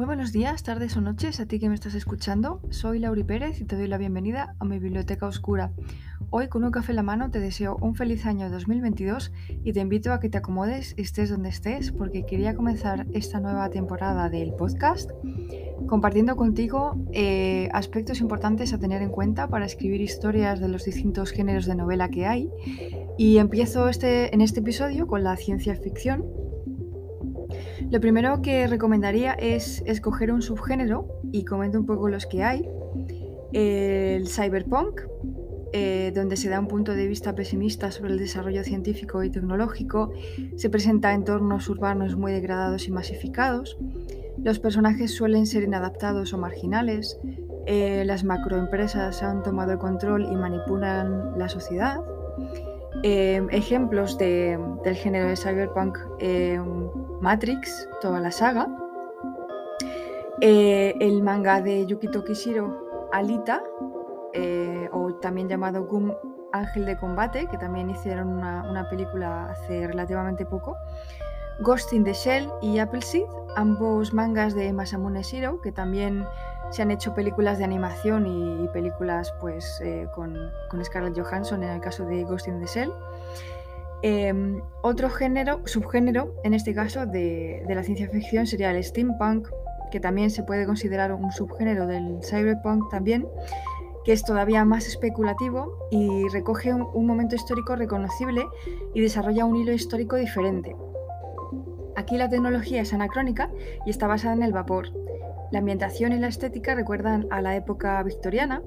Muy buenos días, tardes o noches a ti que me estás escuchando. Soy Lauri Pérez y te doy la bienvenida a mi biblioteca oscura. Hoy con un café en la mano te deseo un feliz año 2022 y te invito a que te acomodes estés donde estés porque quería comenzar esta nueva temporada del podcast compartiendo contigo eh, aspectos importantes a tener en cuenta para escribir historias de los distintos géneros de novela que hay. Y empiezo este, en este episodio con la ciencia ficción lo primero que recomendaría es escoger un subgénero y comento un poco los que hay. El cyberpunk, eh, donde se da un punto de vista pesimista sobre el desarrollo científico y tecnológico, se presenta entornos urbanos muy degradados y masificados, los personajes suelen ser inadaptados o marginales, eh, las macroempresas han tomado el control y manipulan la sociedad. Eh, ejemplos del género de cyberpunk Matrix, toda la saga. Eh, el manga de Yukito Kishiro, Alita, eh, o también llamado Gum Ángel de Combate, que también hicieron una, película hace relativamente poco. Ghost in the Shell y Appleseed, ambos mangas de Masamune Shiro, que también se han hecho películas de animación y, películas pues, eh, con, Scarlett Johansson en el caso de Ghost in the Shell. Em, otro género, subgénero, en este caso, de, la ciencia ficción sería el steampunk, que también se puede considerar un subgénero del cyberpunk también, que es todavía más especulativo y recoge un, momento histórico reconocible y desarrolla un hilo histórico diferente. Aquí la tecnología es anacrónica y está basada en el vapor. La ambientación y la estética recuerdan a la época victoriana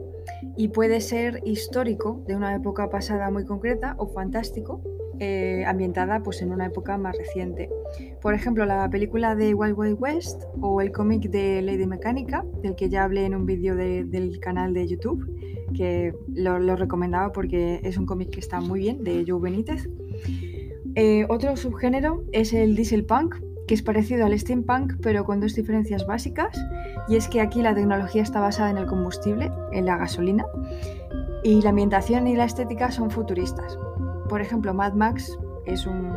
y puede ser histórico de una época pasada muy concreta o fantástico eh, ambientada pues, en una época más reciente. Por ejemplo, la película de Wild Wild West o el cómic de Lady Mecánica, del que ya hablé en un vídeo del canal de YouTube, que lo, recomendaba porque es un cómic que está muy bien, de Joe Benítez. Eh, otro subgénero es el diesel punk, que es parecido al steampunk, pero con dos diferencias básicas, y es que aquí la tecnología está basada en el combustible, en la gasolina, y la ambientación y la estética son futuristas. Por ejemplo, Mad Max es un,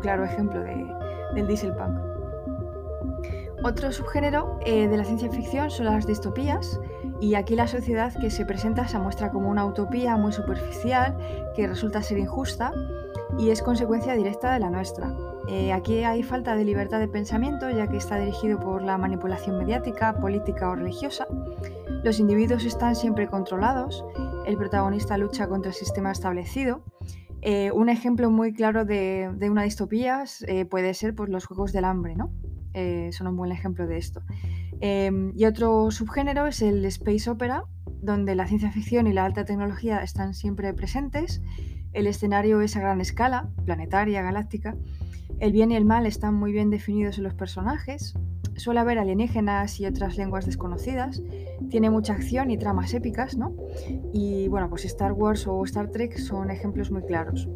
claro ejemplo de, del dieselpunk. Otro subgénero eh, de la ciencia ficción son las distopías, y aquí la sociedad que se presenta se muestra como una utopía muy superficial que resulta ser injusta y es consecuencia directa de la nuestra. Eh, aquí hay falta de libertad de pensamiento ya que está dirigido por la manipulación mediática, política o religiosa. Los individuos están siempre controlados, el protagonista lucha contra el sistema establecido eh, un ejemplo muy claro de, una distopía eh, puede ser pues, los Juegos del Hambre, ¿no? Son un buen ejemplo de esto. Y otro subgénero es el space opera, donde la ciencia ficción y la alta tecnología están siempre presentes. El escenario es a gran escala, planetaria, galáctica. El bien y el mal están muy bien definidos en los personajes. Suele haber alienígenas y otras lenguas desconocidas. Tiene mucha acción y tramas épicas, ¿no? Y bueno, pues Star Wars o Star Trek son ejemplos muy claros.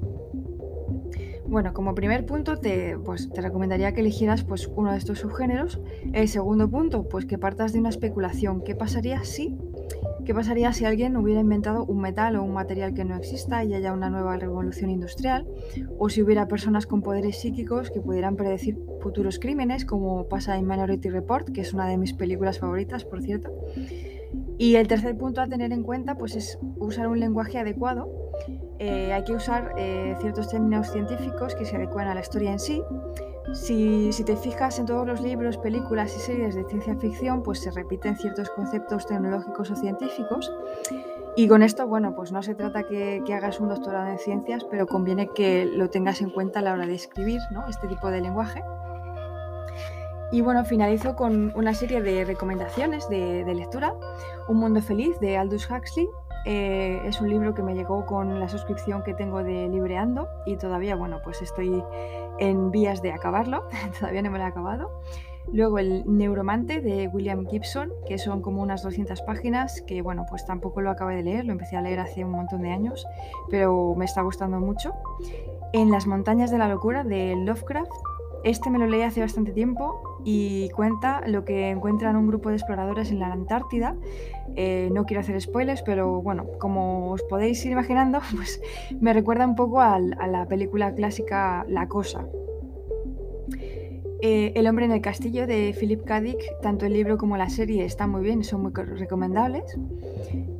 Bueno, como primer punto te, pues, te recomendaría que eligieras pues, uno de estos subgéneros. El segundo punto, pues que partas de una especulación. ¿Qué pasaría si ¿Qué pasaría si alguien hubiera inventado un metal o un material que no exista y haya una nueva revolución industrial? ¿O si hubiera personas con poderes psíquicos que pudieran predecir futuros crímenes, como pasa en Minority Report, que es una de mis películas favoritas, por cierto? Y el tercer punto a tener en cuenta pues, es usar un lenguaje adecuado. Eh, hay que usar eh, ciertos términos científicos que se adecuen a la historia en sí si, te fijas en todos los libros, películas y series de ciencia ficción, pues se repiten ciertos conceptos tecnológicos o científicos. Y con esto, bueno, pues no se trata que, hagas un doctorado en ciencias, pero conviene que lo tengas en cuenta a la hora de escribir ¿no? este tipo de lenguaje. Y bueno, finalizo con una serie de recomendaciones de, de lectura. Un mundo feliz de Aldous Huxley, eh, es un libro que me llegó con la suscripción que tengo de Libreando y todavía, bueno, pues estoy en vías de acabarlo, todavía no me lo he acabado. Luego el Neuromante de William Gibson, que son como unas 200 páginas, que bueno, pues tampoco lo acabé de leer, lo empecé a leer hace un montón de años, pero me está gustando mucho. En las montañas de la locura de Lovecraft, este me lo leí hace bastante tiempo y cuenta lo que encuentran un grupo de exploradores en la Antártida. Eh, no quiero hacer spoilers, pero bueno, como os podéis ir imaginando, pues me recuerda un poco a la película clásica La Cosa. Eh, el hombre en el castillo de Philip K. Dick, tanto el libro como la serie están muy bien, son muy recomendables.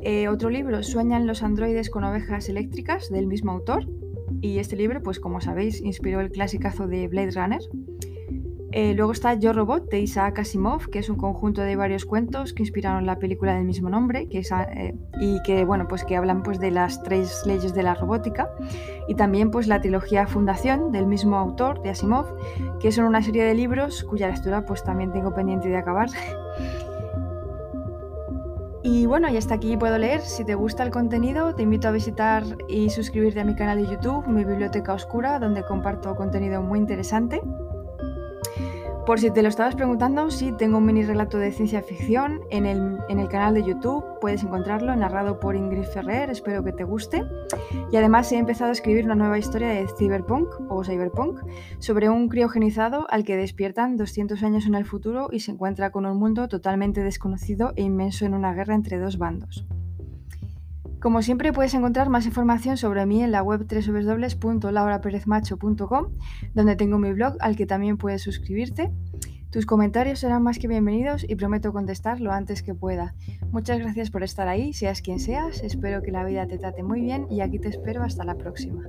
Eh, otro libro, Sueñan los androides con ovejas eléctricas, del mismo autor. Y este libro, pues como sabéis, inspiró el clasicazo de Blade Runner. Eh, luego está Yo Robot de Isaac Asimov, que es un conjunto de varios cuentos que inspiraron la película del mismo nombre, que eh, y que bueno, pues que hablan pues de las tres leyes de la robótica y también pues la trilogía Fundación del mismo autor de Asimov, que son una serie de libros cuya lectura pues también tengo pendiente de acabar. Y bueno, y hasta aquí puedo leer. Si te gusta el contenido, te invito a visitar y suscribirte a mi canal de YouTube, mi biblioteca oscura, donde comparto contenido muy interesante. Por si te lo estabas preguntando, sí, tengo un mini relato de ciencia ficción en el, en el, canal de YouTube, puedes encontrarlo, narrado por Ingrid Ferrer, espero que te guste. Y además he empezado a escribir una nueva historia de cyberpunk o cyberpunk sobre un criogenizado al que despiertan 200 años en el futuro y se encuentra con un mundo totalmente desconocido e inmenso en una guerra entre dos bandos. Como siempre puedes encontrar más información sobre mí en la web www.lauraperezmacho.com, donde tengo mi blog al que también puedes suscribirte. Tus comentarios serán más que bienvenidos y prometo contestar lo antes que pueda. Muchas gracias por estar ahí, seas quien seas, espero que la vida te trate muy bien y aquí te espero hasta la próxima.